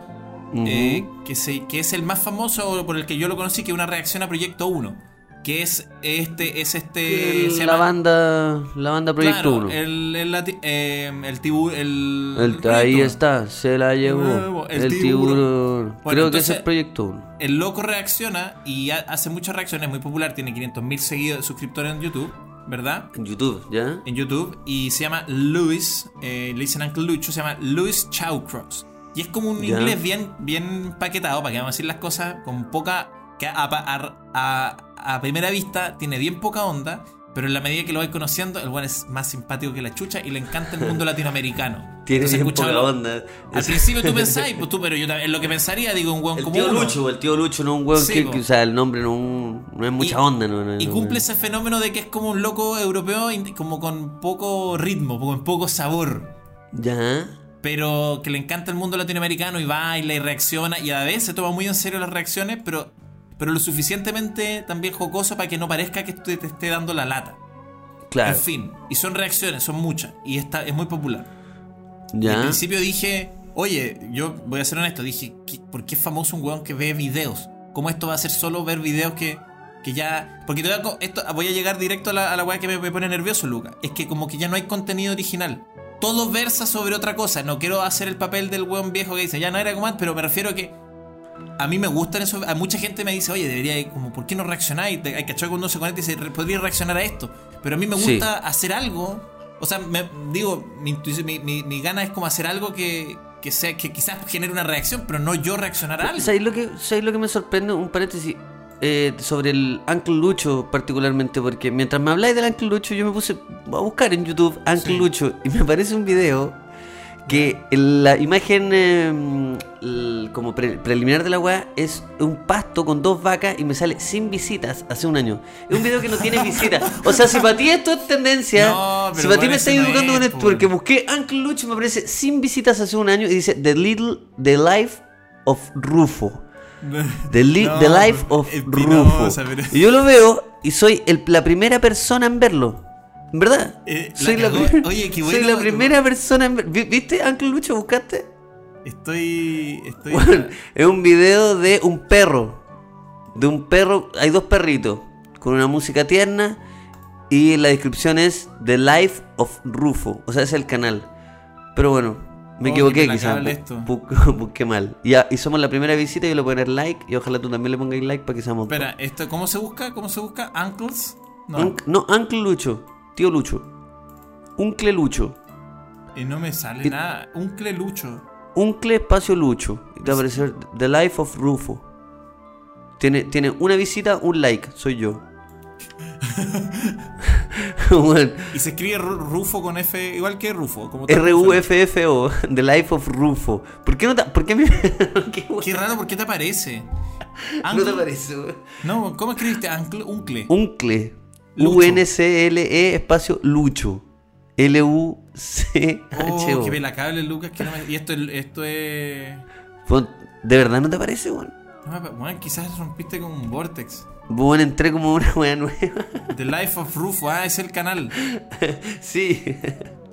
eh, que, se, que es el más famoso por el que yo lo conocí, que es una reacción a Proyecto 1. Que es este. Es este. El- se la banda la banda Proyecto Claro, 1. El, el, eh, el tiburón. El, ahí está, se la llevó. El tiburón. tiburón. Bueno, Creo que es entonces- el Proyecto 1. El loco reacciona y ha- hace muchas reacciones, muy popular, tiene 500.000 seguidores, suscriptores en YouTube, ¿verdad? En YouTube, ¿ya? En YouTube y se llama Louis, eh, le dicen Uncle Lucho, se llama Louis Chowcross. Y es como un Ya. inglés bien, bien paquetado, para que vamos a decir las cosas con poca. Que a, a- a- a primera vista tiene bien poca onda, pero en la medida que lo vais conociendo, el buen es más simpático que la chucha y le encanta el mundo latinoamericano. Tiene bien poca onda. Al principio tú pensáis, pues tú, pero yo también, lo que pensaría, digo, un weón El como tío uno. Lucho, el tío Lucho no es un weón Sí, que, o sea, el nombre no, no es mucha Y- onda, no, no, Y cumple ese fenómeno de que es como un loco europeo, como con poco ritmo, con poco sabor. Ya. Pero que le encanta el mundo latinoamericano y baila y reacciona. Y a la vez se toma muy en serio las reacciones, pero, pero lo suficientemente también jocoso para que no parezca que te, te esté dando la lata. Claro. En fin, y son reacciones, son muchas. Y esta es muy popular. Y al Ya. principio dije, oye, yo voy a ser honesto, dije, ¿qué- ¿por qué es famoso un weón que ve videos? ¿Cómo esto va a ser solo ver videos que, que ya... Porque te voy a, co- esto, voy a llegar directo a la, a la weá que me, me pone nervioso, Luca. Es que como que ya no hay contenido original. Todo versa sobre otra cosa. No quiero hacer el papel del weón viejo que dice, ya no era como antes, pero me refiero a que... A mí me gustan eso. A mucha gente me dice, oye, debería, como, ¿por qué no reaccionáis? Hay que cuando uno se conecta y dice, podría reaccionar a esto. Pero a mí me Sí. gusta hacer algo. O sea, me, digo, mi, intuición- mi, mi- mi gana es como hacer algo que, que sea, que quizás genere una reacción, pero no yo reaccionar a algo. ¿Sabéis lo que, sabéis lo que me sorprende? Un paréntesis eh, sobre el Uncle Lucho particularmente, porque mientras me habláis del Uncle Lucho, yo me puse a buscar en YouTube Uncle Sí. Lucho y me aparece un video que la imagen eh, el- como pre- preliminar de la weá es un pasto con dos vacas y me sale sin visitas hace un año. Es un video que no tiene visitas. O sea, si para ti esto es tendencia, No, si para ti me no educando con esto, po. porque busqué Uncle Lucho y me aparece sin visitas hace un año y dice The Little, The Life of Rufo. The, li- No, the Life of Rufo. pero- Y yo lo veo y soy el- la primera persona en verlo. ¿En verdad? Eh, soy la, Oye, qué soy la tú- primera persona en ¿Viste, Uncle Lucho? ¿Buscaste? Estoy. Estoy. Bueno, es un video de un perro. De un perro. Hay dos perritos. Con una música tierna. Y la descripción es The Life of Rufo. O sea, es el canal. Pero bueno, me Oh, equivoqué qué quizás. Busqué mal. Ya, y somos la primera visita. Yo le voy a poner like. Y ojalá tú también le pongas like para que seamos. Espera, esto, ¿cómo se busca? ¿Cómo se busca? ¿Uncles? No. Unc- no, Uncle Lucho. Tío Lucho. Uncle Lucho. Y no me sale Y- nada. Un clelucho. Uncle espacio Lucho. Y te va a aparecer The Life of Rufo. Tiene, tiene una visita, un like. Soy yo. Y se escribe Ru- Rufo con F, igual que Rufo. Como. R-U-F-F-O, The Life of Rufo. ¿Por qué no te.? ¿Por qué me.? ¿Qué raro, ¿por qué te aparece? No te Angle- parece, weón. No, ¿cómo escribiste? Ancle, uncle. Uncle. U-N-C-L-E espacio Lucho. L-U-C-H-O. Oh, qué pelacable, Lucas. Que no me- Y esto, esto es. ¿De verdad no te parece, weón? No, bueno, quizás rompiste con un vortex. Bueno, entré como una wea nueva. The Life of Rufo, ah, es el canal. sí.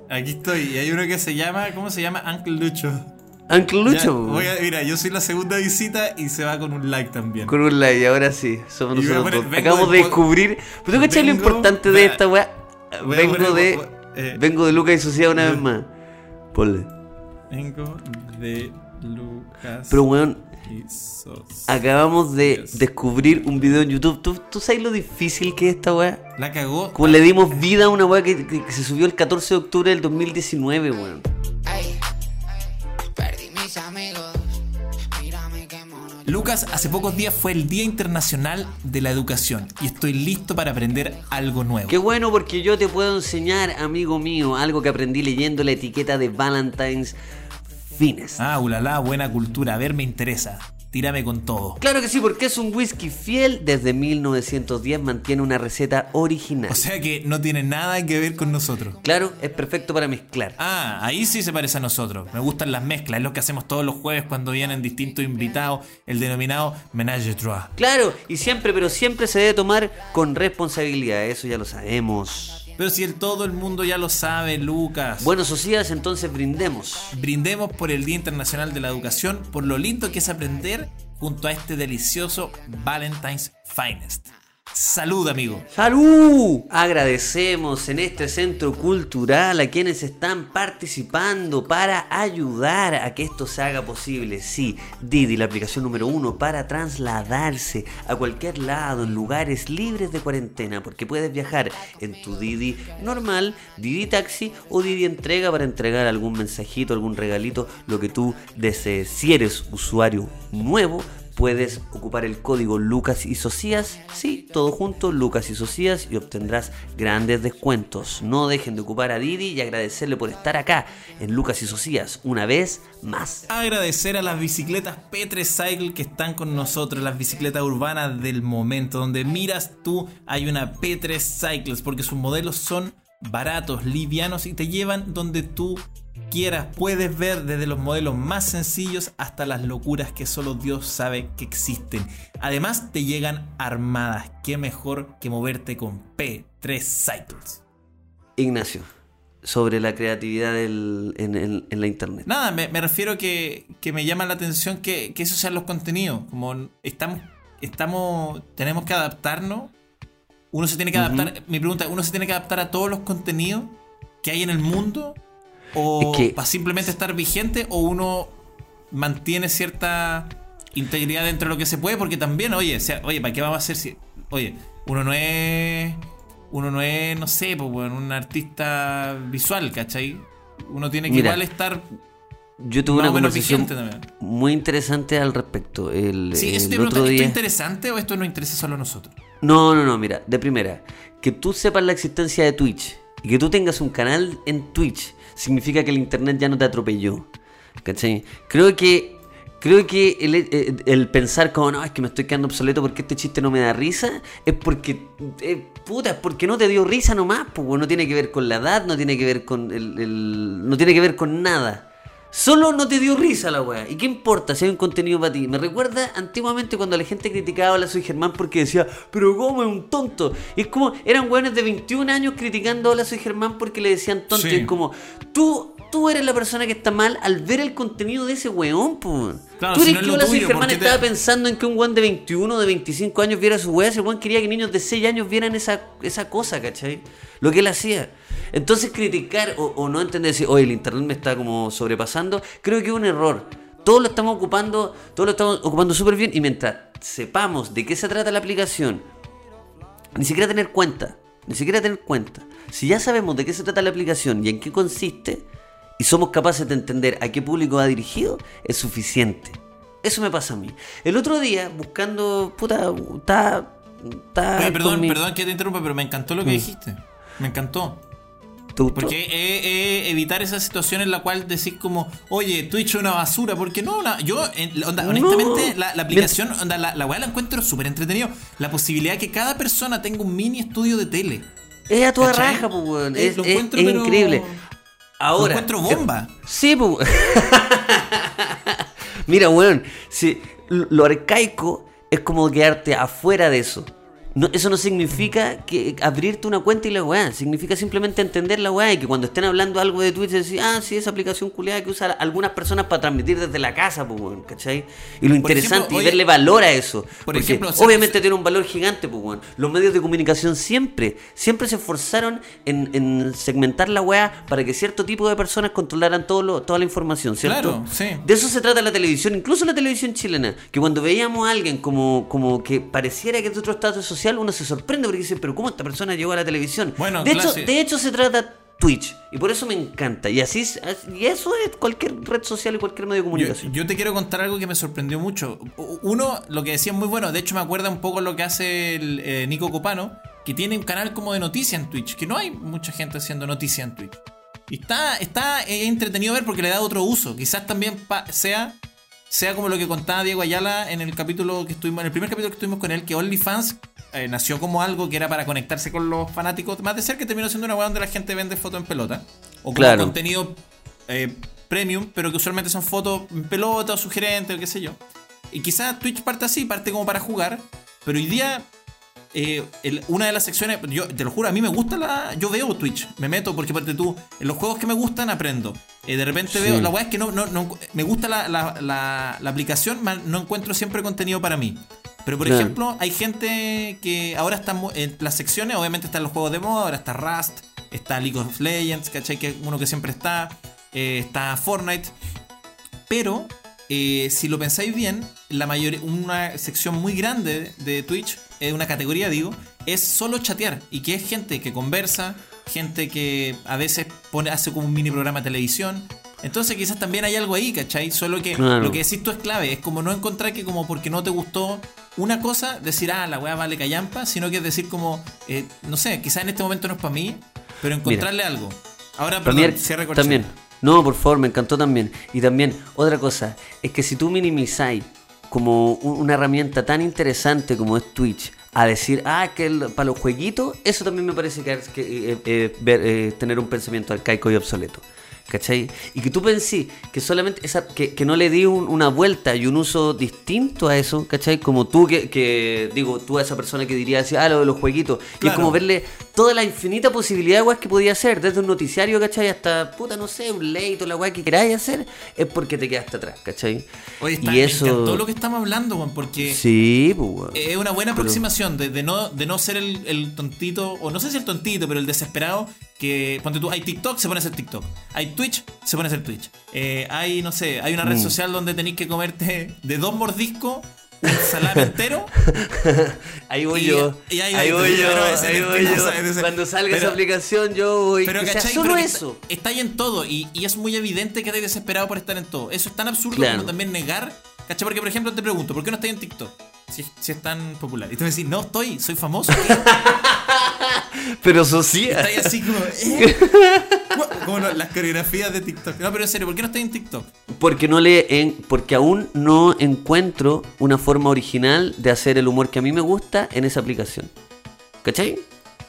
Aquí estoy. Y hay uno que se llama, ¿cómo se llama? Uncle Lucho. Uncle Ya, Lucho. voy a- mira, yo soy la segunda visita y se va con un like también. Con un like, ahora sí, somos nosotros poner, dos. vengo Acabamos de descubrir. ¿Pero tú cachai lo importante de esta weá? Vengo poner- de. voy- eh, vengo de Lucas y Sociedad una vez más. Ponle. Vengo de Lucas Pero weón, y acabamos de Yes. descubrir un video en YouTube. ¿Tú, ¿Tú sabes lo difícil que es esta weá? La cagó. Como le dimos vida a una weá que, que- que se subió el 14 de octubre del 2019, weón. Mis amigos. Mírame qué mono. Lucas, hace pocos días fue el Día Internacional de la Educación y estoy listo para aprender algo nuevo. Qué bueno porque yo te puedo enseñar, amigo mío, algo que aprendí leyendo la etiqueta de Valentine's Finest. Ah, ulala, buena cultura. A ver, me interesa. Tírame con todo. Claro que sí, porque es un whisky fiel. Desde 1910 mantiene una receta original. O sea que no tiene nada que ver con nosotros. claro, es perfecto para mezclar. Ah, ahí sí se parece a nosotros. Me gustan las mezclas. Es lo que hacemos todos los jueves cuando vienen distintos invitados. El denominado Menage Trois. Claro, y siempre, pero siempre se debe tomar con responsabilidad. Eso ya lo sabemos. Pero si el, todo el mundo ya lo sabe, Lucas. Bueno, socias, entonces brindemos. Brindemos por el Día Internacional de la Educación, por lo lindo que es aprender junto a este delicioso Valentine's Finest. Salud, amigo. ¡Salud! Agradecemos en este centro cultural a quienes están participando para ayudar a que esto se haga posible. Sí, Didi, la aplicación número uno para trasladarse a cualquier lado en lugares libres de cuarentena, porque puedes viajar en tu Didi normal, Didi Taxi o Didi Entrega para entregar algún mensajito, algún regalito, lo que tú desees. Si eres usuario nuevo, puedes ocupar el código Lucas y Socias, sí, todo junto, Lucas y Socias, y obtendrás grandes descuentos. No dejen de ocupar a Didi y agradecerle por estar acá en Lucas y Socias una vez más. Agradecer a las bicicletas Petre Cycle que están con nosotros, las bicicletas urbanas del momento, donde miras tú hay una Petre Cycles, porque sus modelos son baratos, livianos y te llevan donde tú quieras. Puedes ver desde los modelos más sencillos hasta las locuras que solo Dios sabe que existen. Además te llegan armadas. Qué mejor que moverte con P3 Cycles. Ignacio, sobre la creatividad del- en, en- en la internet. Nada, me, me refiero que, que me llama la atención que, que esos sean los contenidos. Como estamos, estamos, tenemos que adaptarnos. Uno se tiene que adaptar. Mi pregunta, ¿uno se tiene que adaptar a todos los contenidos que hay en el mundo? ¿O Es que- para simplemente estar vigente? ¿O uno mantiene cierta integridad dentro de lo que se puede? Porque también, oye, o sea, oye, ¿para qué vamos a hacer si. Oye, uno no es. Uno no es, no sé, pues, bueno, un artista visual, ¿cachai? Uno tiene que Mira, igual estar Yo tuve una conversación muy interesante al respecto. El, Sí, el eso te otro pregunto, ¿esto día... es interesante o esto nos interesa solo a nosotros? No, no, no, mira, de primera, que tú sepas la existencia de Twitch y que tú tengas un canal en Twitch significa que el internet ya no te atropelló. ¿Cachai? Creo que creo que el, eh, el pensar como no, es que me estoy quedando obsoleto porque este chiste no me da risa, es porque eh, puta, es porque no te dio risa nomás, pues no tiene que ver con la edad, no tiene que ver con el- no tiene que ver con nada. Solo no te dio risa la weá. ¿Y qué importa si hay un contenido para ti? Me recuerda antiguamente cuando la gente criticaba a la Soy Germán porque decía, pero ¿cómo es un tonto? Y es como, eran weones de 21 años criticando a la Soy Germán porque le decían tonto. Sí. Y es como, tú, tú eres la persona que está mal al ver el contenido de ese weón, pues. Claro, tú si eres no es que lo la Soy tuyo, Germán ¿por qué te- estaba pensando en que un weón de 21 de 25 años viera su weá. Ese weón quería que niños de 6 años vieran esa, esa cosa, ¿cachai? Lo que él hacía. Entonces criticar o, o no entender decir, oye, el internet me está como sobrepasando, creo que es un error. Todos lo estamos ocupando, todos lo estamos ocupando súper bien y mientras sepamos de qué se trata la aplicación, ni siquiera tener cuenta, ni siquiera tener cuenta. Si ya sabemos de qué se trata la aplicación y en qué consiste, y somos capaces de entender a qué público va dirigido, es suficiente. Eso me pasa a mí. El otro día, buscando, puta, está... está Oye, con perdón, mi- perdón que te interrumpa, pero me encantó lo que Mm. dijiste. Me encantó. ¿Te gustó? Porque eh, eh, evitar esa situación en la cual decís como, oye, Twitch es una basura, porque no, yo, en- onda, No. honestamente, la, la aplicación, onda, la, la weá la encuentro súper entretenido. La posibilidad que cada persona tenga un mini estudio de tele. Es a toda ¿Cachai? raja, pues, weón. Eh, Es, lo es- encuentro, es pero- increíble. Ahora. Lo encuentro bomba. Sí, pues. Mira, weón, si lo arcaico es como quedarte afuera de eso. No, eso no significa que abrirte una cuenta y la weá. Significa simplemente entender la weá y que cuando estén hablando algo de Twitch decir, ah, sí, esa aplicación culiada que usan algunas personas para transmitir desde la casa, pues, weón, ¿cachai? Y lo Por interesante ejemplo, y verle valor a eso. porque ejemplo, obviamente tiene un valor gigante, pues, weón. Los medios de comunicación siempre, siempre se esforzaron en, en segmentar la weá para que cierto tipo de personas controlaran todo lo- toda la información, ¿cierto? Claro, sí. De eso se trata la televisión, incluso la televisión chilena. Que cuando veíamos a alguien como, como que pareciera que es otro estatus social, uno se sorprende porque dice, pero ¿cómo esta persona llegó a la televisión? Bueno, de, hecho, de hecho, se trata Twitch. Y por eso me encanta. Y así y eso es cualquier red social y cualquier medio de comunicación. yo te quiero contar algo que me sorprendió mucho. Uno, lo que decía es muy bueno. De hecho, me acuerda un poco lo que hace el, eh, Nico Copano, que tiene un canal como de noticias en Twitch. Que no hay mucha gente haciendo noticias en Twitch. Y está, está eh, entretenido ver porque le da otro uso. Quizás también pa- sea, sea como lo que contaba Diego Ayala en el capítulo que estuvimos, en el primer capítulo que estuvimos con él, que OnlyFans eh, nació como algo que era para conectarse con los fanáticos más de cerca, que terminó siendo una web donde la gente vende fotos en pelota. O Claro. contenido eh, premium, pero que usualmente son fotos en pelota o sugerentes o qué sé yo. Y quizás Twitch parte así, parte como para jugar, pero hoy día eh, el- una de las secciones, yo te lo juro, a mí me gusta la. Yo veo Twitch, me meto porque parte tú, en los juegos que me gustan aprendo. Eh, de repente Sí. veo, la weá es que no, no, no- me gusta la, la- la- la aplicación, no encuentro siempre contenido para mí. Pero por Claro. ejemplo, hay gente que ahora está en las secciones, obviamente están los juegos de moda, ahora está Rust, está League of Legends, ¿cachai? Que es uno que siempre está, eh, está Fortnite. Pero eh, si lo pensáis bien, la mayoría, una sección muy grande de Twitch, eh, una categoría digo, es solo chatear. Y que es gente que conversa, gente que a veces pone, hace como un mini programa de televisión. Entonces quizás también hay algo ahí, ¿cachai? Solo que Claro. lo que decís tú es clave. Es como no encontrar que como porque no te gustó una cosa, decir, ah, la weá vale callampa, sino que es decir como, eh, no sé, quizás en este momento no es para mí, pero encontrarle algo. Ahora, perdón, cierre corchete. también. No, por favor, me encantó también. Y también, otra cosa, es que si tú minimizáis como un- una herramienta tan interesante como es Twitch, a decir, ah, que el- para los jueguitos, eso también me parece que, que, eh, eh, ver, eh, tener un pensamiento arcaico y obsoleto. ¿Cachai? Y que tú pensé que solamente esa, que, que no le di un- una vuelta y un uso distinto a eso, ¿cachai? Como tú que, que, digo, tú a esa persona que diría así, ah, lo de los jueguitos. Y es como verle toda la infinita posibilidad de weas que podía hacer, desde un noticiario, ¿cachai? Hasta, puta, no sé, un leito, la wea que queráis hacer, es porque te quedaste atrás, ¿cachai? Oye, está, y eso... encantó lo que estamos hablando, weón, porque Sí, pues, es una buena Pero- aproximación de, de no, de no ser el, el tontito, o no sé si el tontito, pero el desesperado, que, ponte tú, hay TikTok, se pone a hacer TikTok. Hay Twitch, se pone a hacer Twitch. Eh, hay, no sé, hay una red Mm. social donde tenéis que comerte de dos mordiscos un salame entero. Ahí voy y- yo. y ahí ahí voy yo. Ahí voy yo. Cuando salga pero- esa aplicación, yo voy. Pero, que sea ¿cachai? solo Pero eso. Está, ahí en todo y, y es muy evidente que estáis desesperado por estar en todo. Eso es tan absurdo Claro. como también negar. ¿Cachai? Porque, por ejemplo, te pregunto, ¿por qué no estás en TikTok? Si, si es tan popular. Y tú me decís, no estoy, soy famoso. Pero socia. Estás así como. ¿eh? Como lo- las coreografías de TikTok. No, pero en serio, ¿por qué no estás en TikTok? Porque no le en- porque aún no encuentro una forma original de hacer el humor que a mí me gusta en esa aplicación. ¿Cachai?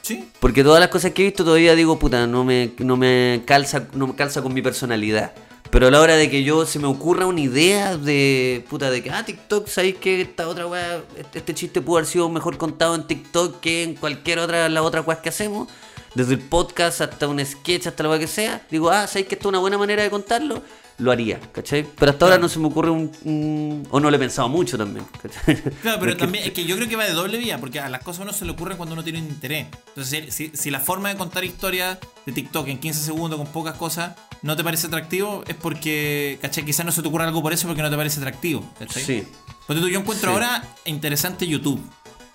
Sí. Porque todas las cosas que he visto todavía digo, puta, no me, no me calza, no me calza con mi personalidad. Pero a la hora de que yo se me ocurra una idea de puta de que ah TikTok, ¿sabéis que esta otra weá, este, este chiste pudo haber sido mejor contado en TikTok que en cualquier otra la otra weá que hacemos? Desde el podcast hasta un sketch, hasta lo que sea. Digo, ah, ¿sabéis que esto es una buena manera de contarlo? Lo haría, ¿cachai? Pero hasta ahora no se me ocurre un, un- O no lo he pensado mucho también, ¿cachai? Claro, pero Es que- también es que yo creo que va de doble vía, porque a las cosas a uno se le ocurren cuando uno tiene un interés. Entonces, si, si la forma de contar historias de TikTok en 15 segundos con pocas cosas no te parece atractivo, es porque, ¿cachai? Quizás no se te ocurra algo por eso porque no te parece atractivo, ¿cachai? Sí. Tú, yo encuentro Sí. ahora interesante YouTube.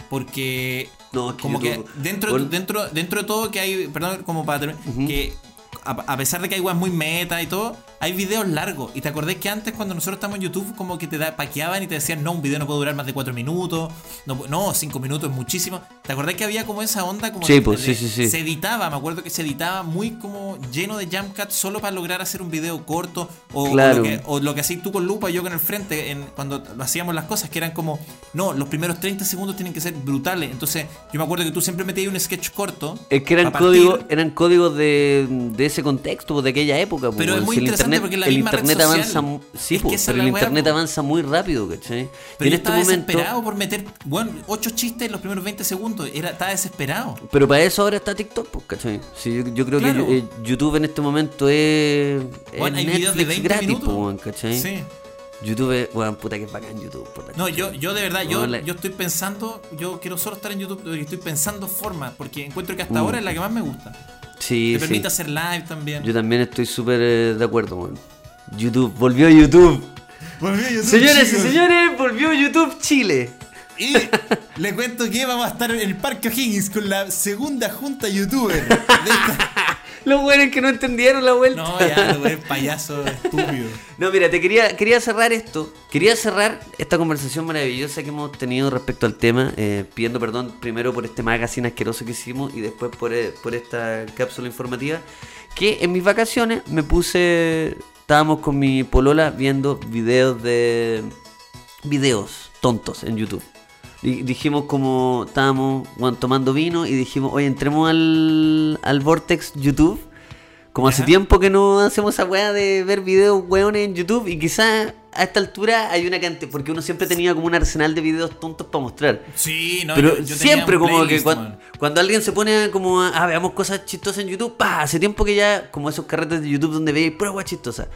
Porque No, como YouTube- que dentro, dentro, dentro de todo que hay, perdón, como para terminar, que a, a pesar de que hay weas muy meta y todo, hay videos largos. Y te acordás que antes, cuando nosotros estamos en YouTube, como que te da, paqueaban y te decían, no, un video no puede durar más de 4 minutos, no, no 5 minutos es muchísimo. ¿Te acordás que había como esa onda? Como Sí, de- pues, de- sí, sí, sí. Se editaba, me acuerdo que se editaba muy como lleno de jump cuts solo para lograr hacer un video corto. O, lo que, o lo que hacías tú con Lupa, yo con el frente, en, cuando hacíamos las cosas, que eran como, no, los primeros 30 segundos tienen que ser brutales. Entonces, yo me acuerdo que tú siempre metías un sketch corto. Es que códigos, eran códigos de, de ese contexto, pues, de aquella época. pues, Pero es muy Si interesante internet, porque la el misma internet avanza, sí, Es pues, pero el internet avanza muy rápido, ¿cachai? Pero en este estaba momento, desesperado por meter, bueno, 8 chistes en los primeros 20 segundos. Era, estaba desesperado. pero para eso ahora está TikTok, pues, ¿cachai? Sí, yo, yo creo Claro. que eh, YouTube en este momento es, es Bueno, hay Netflix de 20 gratis, pues, ¿cachai? Sí. YouTube weón, puta que es bacán YouTube. Por la No, yo, yo de verdad, yo, yo estoy pensando, yo quiero solo estar en YouTube, estoy pensando formas, porque encuentro que hasta Mm. ahora es la que más me gusta. Sí, Te sí. permite hacer live también. Yo también estoy súper eh, de acuerdo, weón. YouTube, volvió YouTube. Señores y señores, volvió YouTube Chile. Y le cuento que vamos a estar en el Parque O'Higgins con la segunda junta youtuber. de esta- Los buenos que no entendieron la vuelta. No, ya, lo eres payaso estúpido. No, mira, te quería, quería cerrar esto. Quería cerrar esta conversación maravillosa que hemos tenido respecto al tema, eh, pidiendo perdón primero por este magazine asqueroso que hicimos y después por, eh, por esta cápsula informativa. Que en mis vacaciones me puse. Estábamos con mi polola viendo videos de. videos tontos en YouTube. Di- Dijimos como estábamos bueno, tomando vino y dijimos, oye, entremos al, al Vortex YouTube. Como hace tiempo que no hacemos esa weá de ver videos weones en YouTube y quizás a esta altura hay una cantidad, porque uno siempre tenía como un arsenal de videos tontos para mostrar. Sí, no, Pero yo- siempre como que playlist, cuando, alguien se pone como a, ah, veamos cosas chistosas en YouTube, pa, hace tiempo que ya, como esos carretes de YouTube donde veis pura weá chistosa.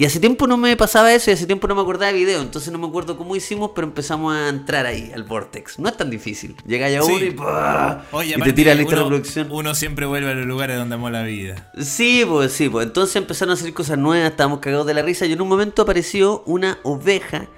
Y hace tiempo no me pasaba eso y hace tiempo no me acordaba de video, entonces no me acuerdo cómo hicimos, pero empezamos a entrar ahí, al Vortex. No es tan difícil. Llega ya Sí. uno y, ¡pah! Oye, y te tira la lista de uno- reproducción. Uno siempre vuelve a los lugares donde amó la vida. Sí, pues sí, pues entonces empezaron a hacer cosas nuevas, estábamos cagados de la risa y en un momento apareció una oveja,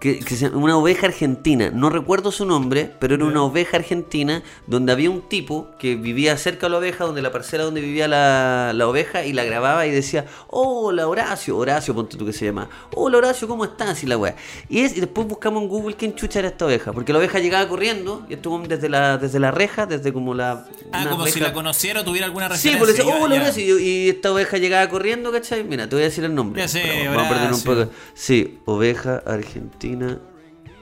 que, que se una oveja argentina, no recuerdo su nombre, pero era una oveja argentina donde había un tipo que vivía cerca de la oveja, donde la parcela donde vivía la, la oveja y la grababa y decía, hola Horacio, Horacio, ponte tú que se llama, hola Horacio, ¿cómo estás? Y la weá. Y, es, y después buscamos en Google quién chucha era esta oveja, porque la oveja llegaba corriendo y estuvo desde la, desde la reja, desde como la... Ah, como si la conociera o tuviera alguna Sí, referencia. por eso, Iba- oh, lo ya. Horacio, y, y esta oveja llegaba corriendo, ¿cachai? Mira, te voy a decir el nombre. Ya sé, pero vamos a perder un poco. Sí, oveja argentina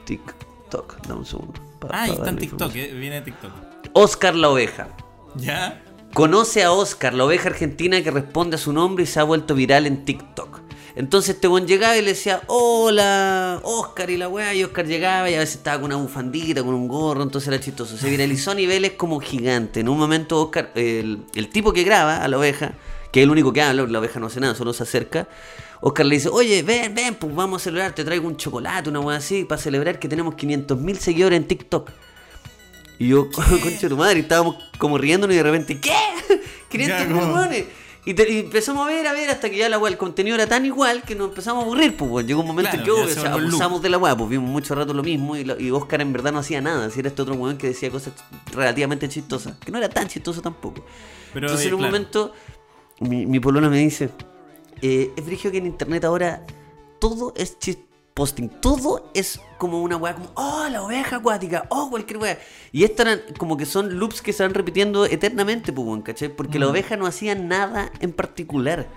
TikTok. Dame un segundo. Ah, está en TikTok, eh, viene TikTok. Oscar la oveja. ¿Ya? Conoce a Oscar, la oveja argentina que responde a su nombre y se ha vuelto viral en TikTok. Entonces este buen llegaba y le decía, hola, Oscar y la weá, y Oscar llegaba y a veces estaba con una bufandita, con un gorro, entonces era chistoso. Se viralizó a niveles como gigante. En un momento Oscar, el, el tipo que graba a la oveja, que es el único que habla, la oveja no hace nada, solo se acerca. Oscar le dice, oye, ven, ven, pues vamos a celebrar, te traigo un chocolate, una weá así, para celebrar que tenemos 500.000 seguidores en TikTok. Y yo, concha de tu madre, y estábamos como riéndonos y de repente, ¿qué? 500 Ya, como- millones. Y, te- y empezamos a ver, a ver, hasta que ya la weá, el contenido era tan igual que nos empezamos a aburrir, pues. Llegó un momento Claro, en que ya obvio, se o sea, volvió un loop. abusamos de la weá, pues vimos mucho rato lo mismo y, la- y Oscar en verdad no hacía nada. Si era este otro weón que decía cosas relativamente chistosas, que no era tan chistoso tampoco. Pero, Entonces en un claro. momento, mi, mi polola me dice, eh, es brigio que en internet ahora todo es chist posting, todo es como una weá, como, oh, la oveja acuática, oh, cualquier weá. Y esto eran como que son loops que se van repitiendo eternamente, pues, ¿cachai? Porque la Mm. oveja no hacía nada en particular.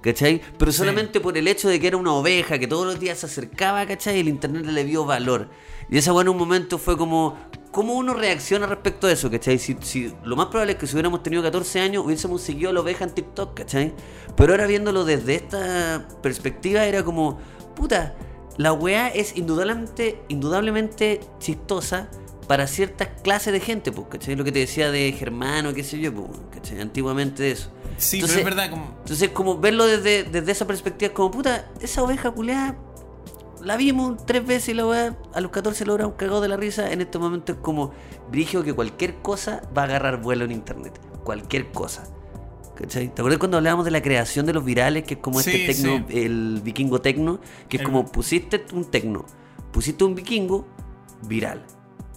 ¿Cachai? Pero solamente por el hecho de que era una oveja que todos los días se acercaba, ¿cachai? El internet le dio valor. Y esa weá en un momento fue como, ¿cómo uno reacciona respecto a eso, ¿cachai? Si, si, lo más probable es que si hubiéramos tenido 14 años hubiésemos seguido a la oveja en TikTok, ¿cachai? Pero ahora viéndolo desde esta perspectiva era como, puta, la weá es indudablemente, indudablemente chistosa para ciertas clases de gente, pues, ¿cachai? Lo que te decía de Germano, qué sé yo, pues, ¿cachai? Antiguamente eso. Sí, Entonces- pero es verdad, como. entonces, como verlo desde, desde esa perspectiva, es como puta, esa oveja culeada, la vimos tres veces y la weá, a los 14 logramos cagado de la risa. En este momento es como brigio que cualquier cosa va a agarrar vuelo en internet. Cualquier cosa. ¿Cachai? ¿Te acuerdas cuando hablábamos de la creación de los virales? Que es como Sí, este tecno, sí. el vikingo tecno, que es El- como pusiste un tecno, pusiste un vikingo, viral.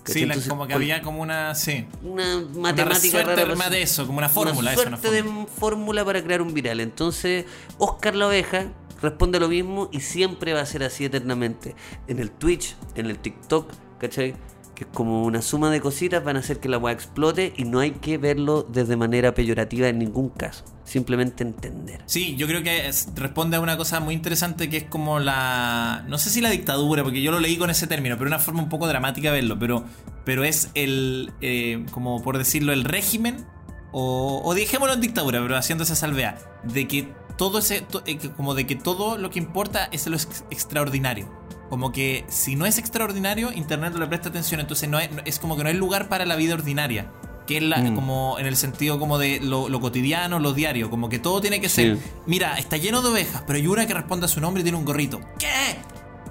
¿cachai? Sí, la- Entonces, como que había como una. Sí. una Una matemática suerte rara, más de eso, como una fórmula. una eso, una suerte fórmula. de fórmula para crear un viral. Entonces, Oscar la oveja responde lo mismo y siempre va a ser así eternamente. En el Twitch, en el TikTok, ¿cachai? Que es como una suma de cositas van a hacer que la weá explote y no hay que verlo desde manera peyorativa en ningún caso. Simplemente entender. Sí, yo creo que es- responde a una cosa muy interesante que es como la. No sé si la dictadura, porque yo lo leí con ese término, pero una forma un poco dramática de verlo. Pero, pero es el. eh, como por decirlo, el régimen. O, o dejémoslo en dictadura, pero haciendo esa salvea. De que todo ese. to- eh, como de que todo lo que importa es lo ex- extraordinario. Como que si no es extraordinario, Internet no le presta atención. Entonces no es, es como que no hay lugar para la vida ordinaria. Que es la, Mm. como en el sentido como de lo, lo cotidiano, lo diario. Como que todo tiene que ser. Sí. Mira, está lleno de ovejas, pero hay una que responde a su nombre y tiene un gorrito. ¿Qué?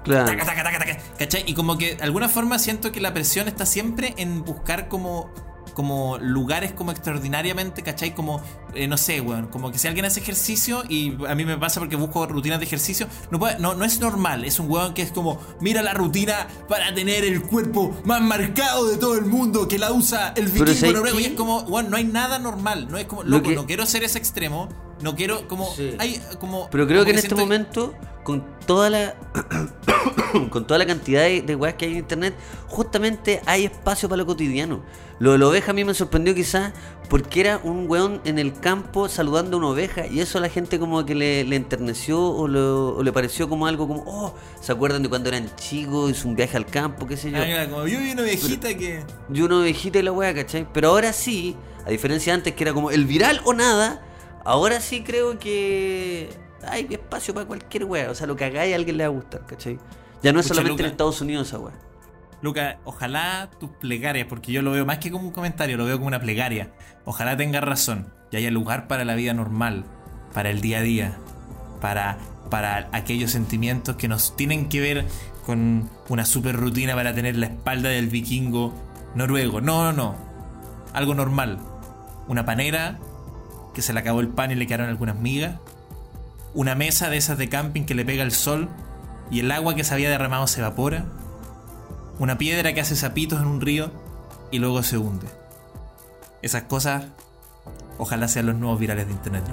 Claro. Taca, taca, taca, taca. ¿Cachai? Y como que de alguna forma siento que la presión está siempre en buscar como como lugares como extraordinariamente, ¿cachai? Como, eh, no sé, weón, como que si alguien hace ejercicio y a mí me pasa porque busco rutinas de ejercicio, no, puede- no, no es normal, es un weón que es como, mira la rutina para tener el cuerpo más marcado de todo el mundo que la usa el vikingo ¿sabes noruego y es como, weón, no hay nada normal, no es como, Lo loco, que- no quiero ser ese extremo, no quiero, como, Sí. hay como... Pero creo como que en este momento, con toda la con toda la cantidad de, de weas que hay en internet, justamente hay espacio para lo cotidiano. Lo de la oveja a mí me sorprendió quizás porque era un weón en el campo saludando a una oveja y eso a la gente como que le, le enterneció o, lo- o le pareció como algo como, oh, ¿se acuerdan de cuando eran chicos? Hizo un viaje al campo, qué sé yo. Ah, como, yo vi una viejita que... Y una ovejita y la wea, ¿cachai? Pero ahora sí, a diferencia de antes que era como el viral o nada, ahora sí creo que hay espacio para cualquier wea. O sea, lo que hagáis a alguien le va a gustar, ¿cachai? Ya no es Pucha, solamente en Luca. Estados Unidos esa wea. Luca, ojalá tus plegarias, porque yo lo veo más que como un comentario, lo veo como una plegaria. Ojalá tengas razón y haya lugar para la vida normal, para el día a día, para, para aquellos sentimientos que nos tienen que ver con una super rutina para tener la espalda del vikingo noruego. No, no, no. Algo normal. Una panera que se le acabó el pan y le quedaron algunas migas. Una mesa de esas de camping que le pega el sol y el agua que se había derramado se evapora una piedra que hace zapitos en un río y luego se hunde. Esas cosas, ojalá sean los nuevos virales de internet.